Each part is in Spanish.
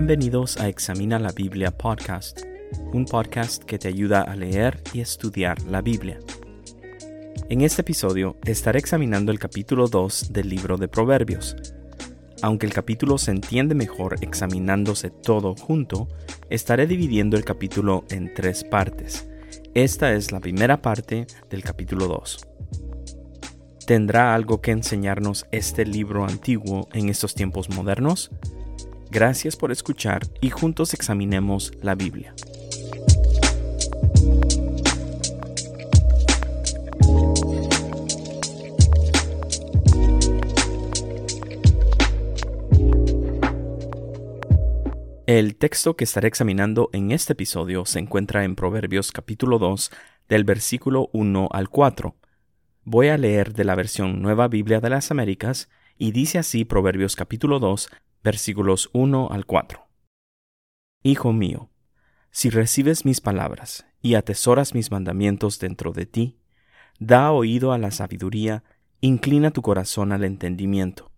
Bienvenidos a Examina la Biblia Podcast, un podcast que te ayuda a leer y estudiar la Biblia. En este episodio estaré examinando el capítulo 2 del libro de Proverbios. Aunque el capítulo se entiende mejor examinándose todo junto, estaré dividiendo el capítulo en tres partes. Esta es la primera parte del capítulo 2. ¿Tendrá algo que enseñarnos este libro antiguo en estos tiempos modernos? Gracias por escuchar y juntos examinemos la Biblia. El texto que estaré examinando en este episodio se encuentra en Proverbios capítulo 2 del versículo 1 al 4. Voy a leer de la versión Nueva Biblia de las Américas y dice así Proverbios capítulo 2 versículos 1 al 4. Hijo mío, si recibes mis palabras y atesoras mis mandamientos dentro de ti, da oído a la sabiduría, inclina tu corazón al entendimiento.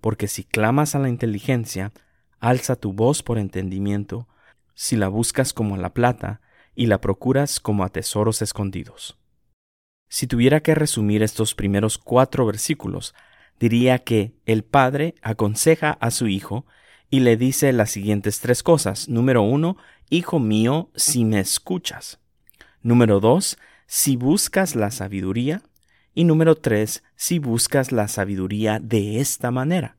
Porque si clamas a la inteligencia, alza tu voz por entendimiento, si la buscas como a la plata y la procuras como a tesoros escondidos. Si tuviera que resumir estos primeros cuatro versículos, diría que el padre aconseja a su hijo y le dice las siguientes tres cosas. Número uno, Hijo mío, si me escuchas. Número dos, si buscas la sabiduría. Y número tres, si buscas la sabiduría de esta manera.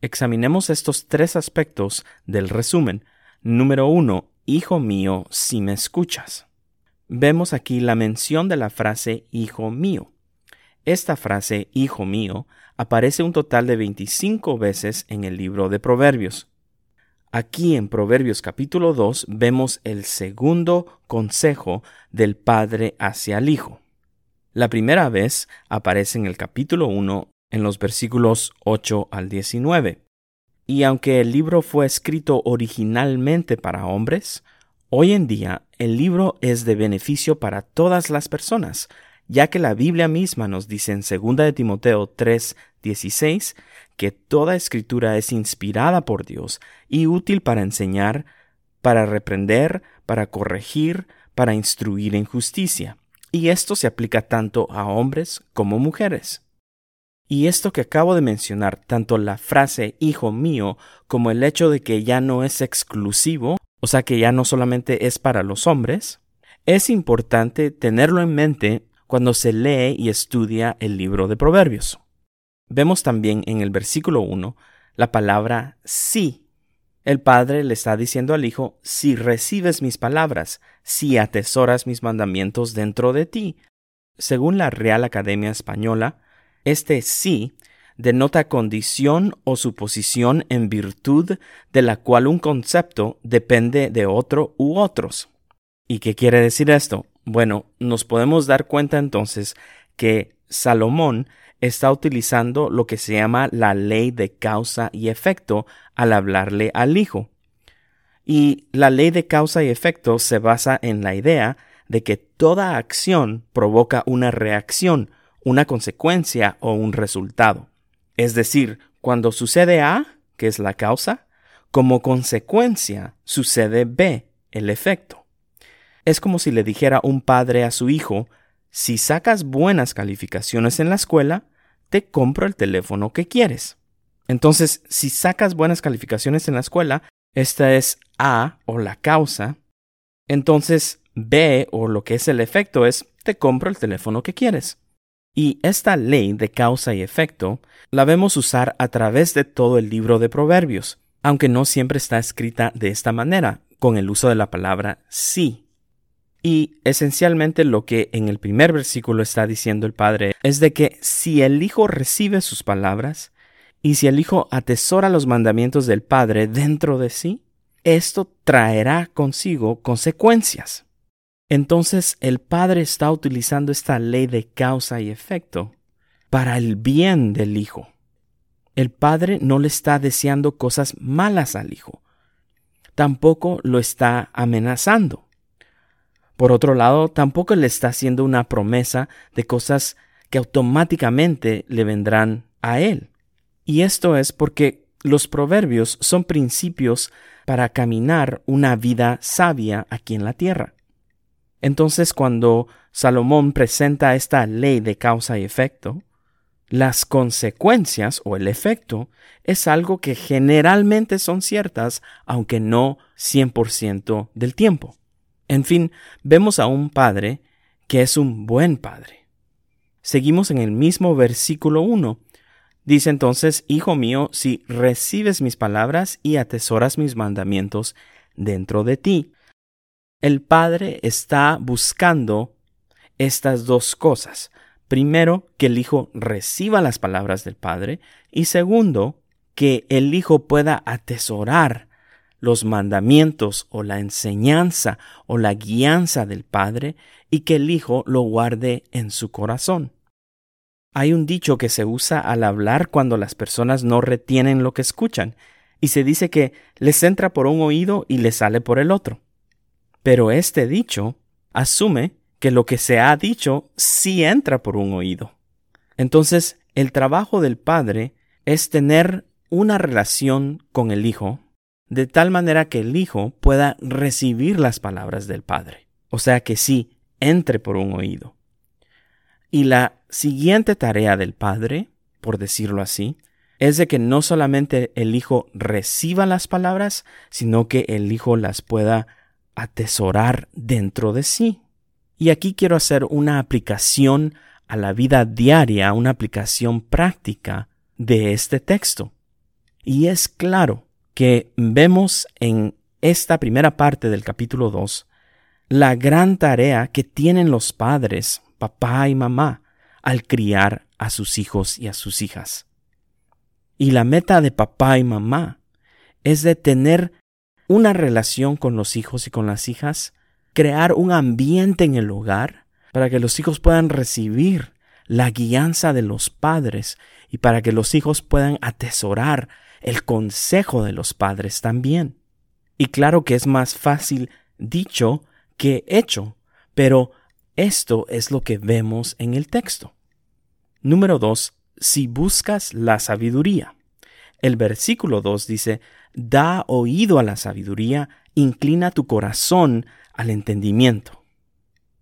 Examinemos estos tres aspectos del resumen. Número uno, Hijo mío, si me escuchas. Vemos aquí la mención de la frase Hijo mío. Esta frase, Hijo mío, aparece un total de 25 veces en el libro de Proverbios. Aquí en Proverbios capítulo 2 vemos el segundo consejo del padre hacia el hijo. La primera vez aparece en el capítulo 1 en los versículos 8 al 19. Y aunque el libro fue escrito originalmente para hombres, hoy en día el libro es de beneficio para todas las personas, ya que la Biblia misma nos dice en 2 de Timoteo 3, 16 que toda escritura es inspirada por Dios y útil para enseñar, para reprender, para corregir, para instruir en justicia. Y esto se aplica tanto a hombres como mujeres. Y esto que acabo de mencionar, tanto la frase hijo mío como el hecho de que ya no es exclusivo, o sea que ya no solamente es para los hombres, es importante tenerlo en mente cuando se lee y estudia el libro de Proverbios. Vemos también en el versículo 1 la palabra sí. El padre le está diciendo al hijo, si recibes mis palabras, si atesoras mis mandamientos dentro de ti. Según la Real Academia Española, este sí denota condición o suposición en virtud de la cual un concepto depende de otro u otros. ¿Y qué quiere decir esto? Bueno, nos podemos dar cuenta entonces que Salomón está utilizando lo que se llama la ley de causa y efecto al hablarle al hijo. Y la ley de causa y efecto se basa en la idea de que toda acción provoca una reacción, una consecuencia o un resultado. Es decir, cuando sucede A, que es la causa, como consecuencia sucede B, el efecto. Es como si le dijera un padre a su hijo, si sacas buenas calificaciones en la escuela, te compro el teléfono que quieres. Entonces, si sacas buenas calificaciones en la escuela, esta es A o la causa. Entonces, B o lo que es el efecto es te compro el teléfono que quieres. Y esta ley de causa y efecto la vemos usar a través de todo el libro de Proverbios, aunque no siempre está escrita de esta manera, con el uso de la palabra sí. Y esencialmente lo que en el primer versículo está diciendo el Padre es de que si el Hijo recibe sus palabras y si el Hijo atesora los mandamientos del Padre dentro de sí, esto traerá consigo consecuencias. Entonces el Padre está utilizando esta ley de causa y efecto para el bien del Hijo. El Padre no le está deseando cosas malas al Hijo. Tampoco lo está amenazando. Por otro lado, tampoco le está haciendo una promesa de cosas que automáticamente le vendrán a él. Y esto es porque los proverbios son principios para caminar una vida sabia aquí en la tierra. Entonces, cuando Salomón presenta esta ley de causa y efecto, las consecuencias o el efecto es algo que generalmente son ciertas, aunque no 100% del tiempo. En fin, vemos a un padre que es un buen padre. Seguimos en el mismo versículo 1. Dice entonces, Hijo mío, si recibes mis palabras y atesoras mis mandamientos dentro de ti. El Padre está buscando estas dos cosas. Primero, que el Hijo reciba las palabras del Padre y segundo, que el Hijo pueda atesorar los mandamientos o la enseñanza o la guianza del Padre y que el Hijo lo guarde en su corazón. Hay un dicho que se usa al hablar cuando las personas no retienen lo que escuchan, y se dice que les entra por un oído y les sale por el otro. Pero este dicho asume que lo que se ha dicho sí entra por un oído. Entonces, el trabajo del Padre es tener una relación con el Hijo, de tal manera que el Hijo pueda recibir las palabras del Padre. O sea que sí, entre por un oído. Y la siguiente tarea del Padre, por decirlo así, es de que no solamente el Hijo reciba las palabras, sino que el Hijo las pueda atesorar dentro de sí. Y aquí quiero hacer una aplicación a la vida diaria, una aplicación práctica de este texto. Y es claro que vemos en esta primera parte del capítulo 2 la gran tarea que tienen los padres, papá y mamá, al criar a sus hijos y a sus hijas. Y la meta de papá y mamá es de tener una relación con los hijos y con las hijas crear un ambiente en el hogar para que los hijos puedan recibir la guianza de los padres y para que los hijos puedan atesorar el consejo de los padres también. Y claro que es más fácil dicho que hecho, pero esto es lo que vemos en el texto. Número 2. Si buscas la sabiduría. El versículo 2 dice, Da oído a la sabiduría, inclina tu corazón al entendimiento.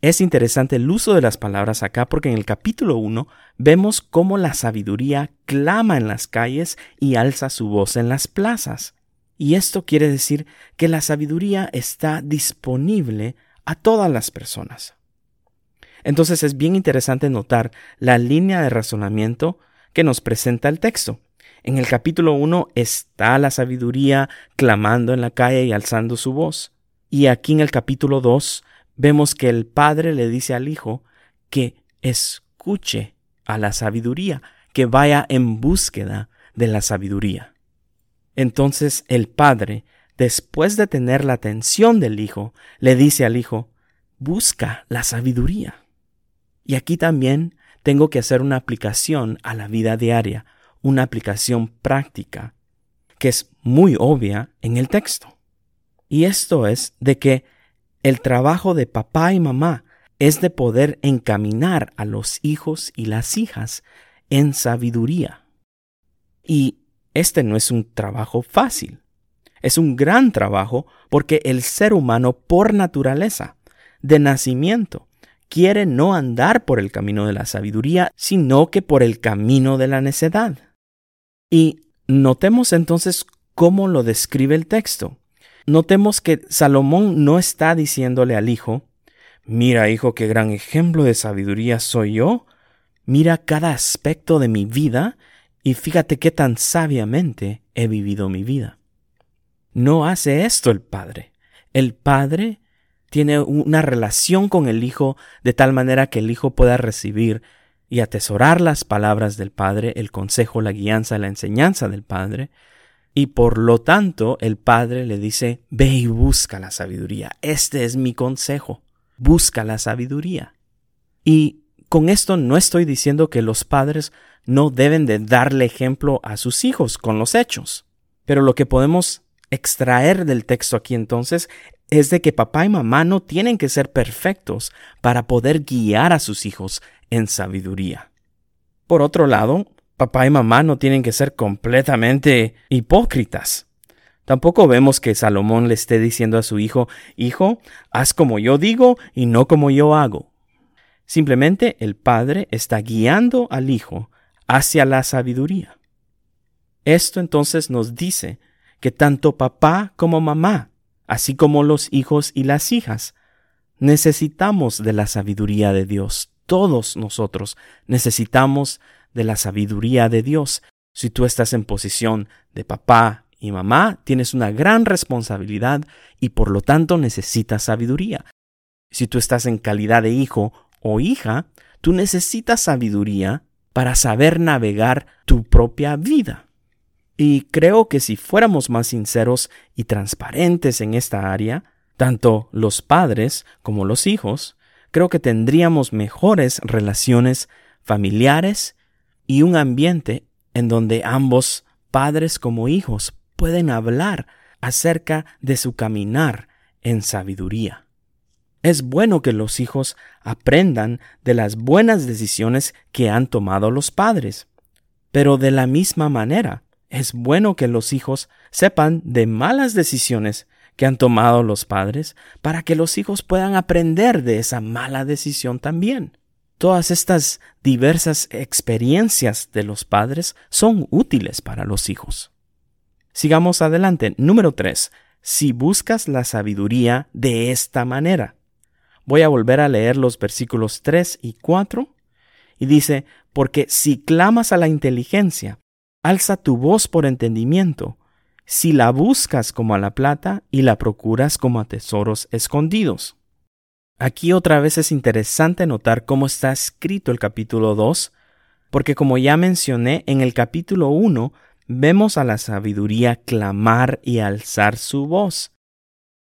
Es interesante el uso de las palabras acá porque en el capítulo 1 vemos cómo la sabiduría clama en las calles y alza su voz en las plazas. Y esto quiere decir que la sabiduría está disponible a todas las personas. Entonces es bien interesante notar la línea de razonamiento que nos presenta el texto. En el capítulo 1 está la sabiduría clamando en la calle y alzando su voz. Y aquí en el capítulo 2 vemos que el Padre le dice al Hijo que escuche a la sabiduría, que vaya en búsqueda de la sabiduría. Entonces el Padre, después de tener la atención del Hijo, le dice al Hijo, busca la sabiduría. Y aquí también tengo que hacer una aplicación a la vida diaria, una aplicación práctica, que es muy obvia en el texto. Y esto es de que el trabajo de papá y mamá es de poder encaminar a los hijos y las hijas en sabiduría. Y este no es un trabajo fácil. Es un gran trabajo porque el ser humano por naturaleza, de nacimiento, quiere no andar por el camino de la sabiduría, sino que por el camino de la necedad. Y notemos entonces cómo lo describe el texto. Notemos que Salomón no está diciéndole al hijo, mira hijo, qué gran ejemplo de sabiduría soy yo, mira cada aspecto de mi vida y fíjate qué tan sabiamente he vivido mi vida. No hace esto el padre. El padre tiene una relación con el hijo de tal manera que el hijo pueda recibir y atesorar las palabras del padre, el consejo, la guianza, la enseñanza del padre, y por lo tanto el Padre le dice, ve y busca la sabiduría. Este es mi consejo. Busca la sabiduría. Y con esto no estoy diciendo que los padres no deben de darle ejemplo a sus hijos con los hechos. Pero lo que podemos extraer del texto aquí entonces es de que papá y mamá no tienen que ser perfectos para poder guiar a sus hijos en sabiduría. Por otro lado, papá y mamá no tienen que ser completamente hipócritas. Tampoco vemos que Salomón le esté diciendo a su hijo, Hijo, haz como yo digo y no como yo hago. Simplemente el padre está guiando al hijo hacia la sabiduría. Esto entonces nos dice que tanto papá como mamá, así como los hijos y las hijas, necesitamos de la sabiduría de Dios. Todos nosotros necesitamos de la sabiduría de Dios. Si tú estás en posición de papá y mamá, tienes una gran responsabilidad y por lo tanto necesitas sabiduría. Si tú estás en calidad de hijo o hija, tú necesitas sabiduría para saber navegar tu propia vida. Y creo que si fuéramos más sinceros y transparentes en esta área, tanto los padres como los hijos, creo que tendríamos mejores relaciones familiares y un ambiente en donde ambos, padres como hijos, pueden hablar acerca de su caminar en sabiduría. Es bueno que los hijos aprendan de las buenas decisiones que han tomado los padres, pero de la misma manera, es bueno que los hijos sepan de malas decisiones que han tomado los padres para que los hijos puedan aprender de esa mala decisión también. Todas estas diversas experiencias de los padres son útiles para los hijos. Sigamos adelante. Número 3. Si buscas la sabiduría de esta manera. Voy a volver a leer los versículos 3 y 4 y dice, porque si clamas a la inteligencia, alza tu voz por entendimiento, si la buscas como a la plata y la procuras como a tesoros escondidos. Aquí otra vez es interesante notar cómo está escrito el capítulo 2, porque como ya mencioné, en el capítulo 1 vemos a la sabiduría clamar y alzar su voz.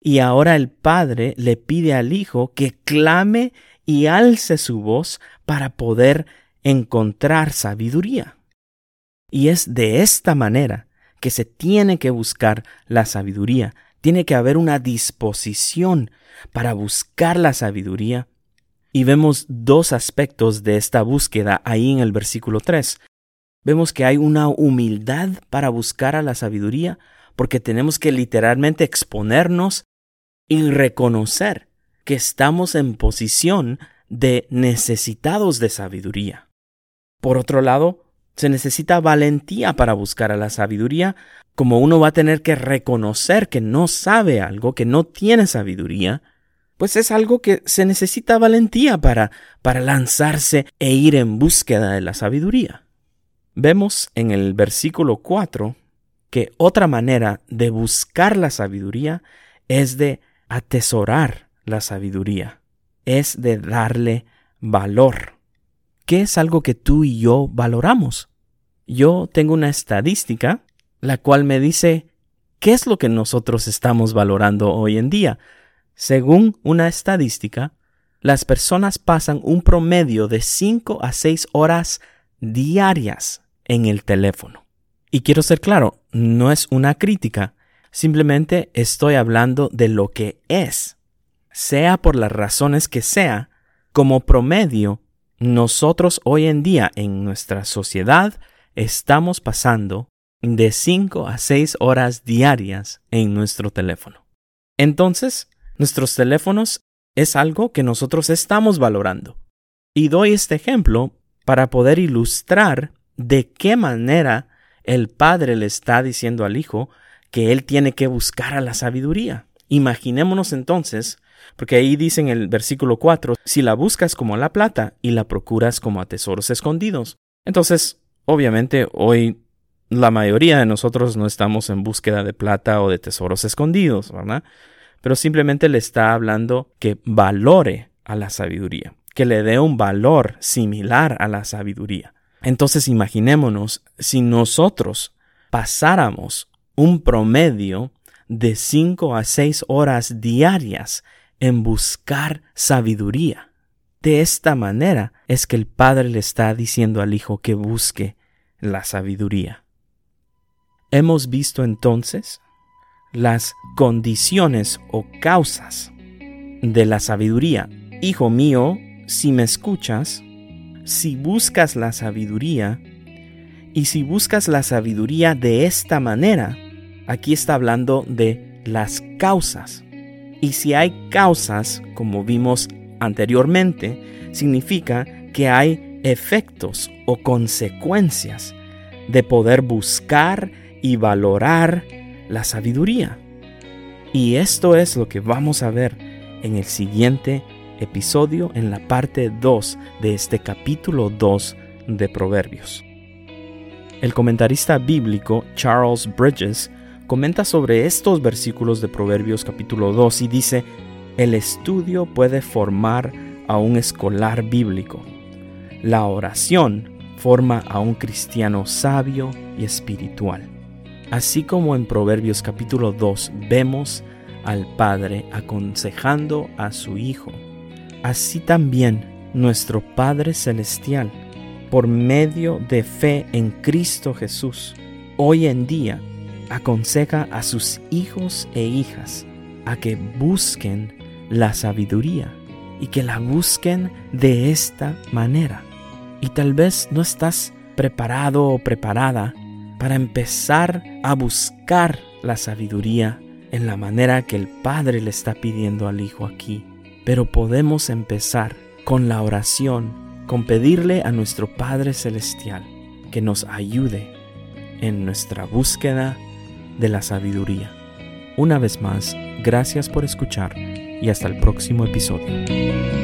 Y ahora el Padre le pide al Hijo que clame y alce su voz para poder encontrar sabiduría. Y es de esta manera que se tiene que buscar la sabiduría. Tiene que haber una disposición para buscar la sabiduría. Y vemos dos aspectos de esta búsqueda ahí en el versículo 3. Vemos que hay una humildad para buscar a la sabiduría, porque tenemos que literalmente exponernos y reconocer que estamos en posición de necesitados de sabiduría. Por otro lado, se necesita valentía para buscar a la sabiduría, como uno va a tener que reconocer que no sabe algo, que no tiene sabiduría, pues es algo que se necesita valentía para, para lanzarse e ir en búsqueda de la sabiduría. Vemos en el versículo 4 que otra manera de buscar la sabiduría es de atesorar la sabiduría, es de darle valor. ¿Qué es algo que tú y yo valoramos? Yo tengo una estadística la cual me dice qué es lo que nosotros estamos valorando hoy en día. Según una estadística, las personas pasan un promedio de 5 a 6 horas diarias en el teléfono. Y quiero ser claro, no es una crítica, simplemente estoy hablando de lo que es. Sea por las razones que sea, como promedio, nosotros hoy en día en nuestra sociedad estamos pasando de 5 a 6 horas diarias en nuestro teléfono. Entonces, nuestros teléfonos es algo que nosotros estamos valorando. Y doy este ejemplo para poder ilustrar de qué manera el padre le está diciendo al hijo que él tiene que buscar a la sabiduría. Imaginémonos entonces porque ahí dice en el versículo 4, si la buscas como la plata y la procuras como a tesoros escondidos. Entonces, obviamente, hoy la mayoría de nosotros no estamos en búsqueda de plata o de tesoros escondidos, ¿verdad? Pero simplemente le está hablando que valore a la sabiduría, que le dé un valor similar a la sabiduría. Entonces imaginémonos si nosotros pasáramos un promedio de 5 a 6 horas diarias en buscar sabiduría. De esta manera es que el Padre le está diciendo al Hijo que busque la sabiduría. Hemos visto entonces las condiciones o causas de la sabiduría. Hijo mío, si me escuchas, si buscas la sabiduría, Y si buscas la sabiduría de esta manera, aquí está hablando de las causas. Y si hay causas, como vimos anteriormente, significa que hay efectos o consecuencias de poder buscar y valorar la sabiduría. Y esto es lo que vamos a ver en el siguiente episodio, en la parte 2 de este capítulo 2 de Proverbios. El comentarista bíblico Charles Bridges comenta sobre estos versículos de Proverbios capítulo 2 y dice, el estudio puede formar a un escolar bíblico. La oración forma a un cristiano sabio y espiritual. Así como en Proverbios capítulo 2 vemos al Padre aconsejando a su Hijo, así también nuestro Padre Celestial por medio de fe en Cristo Jesús, hoy en día aconseja a sus hijos e hijas a que busquen la sabiduría y que la busquen de esta manera. Y tal vez no estás preparado o preparada para empezar a buscar la sabiduría en la manera que el Padre le está pidiendo al Hijo aquí. Pero podemos empezar con la oración con pedirle a nuestro Padre Celestial que nos ayude en nuestra búsqueda de la sabiduría. Una vez más, gracias por escuchar y hasta el próximo episodio.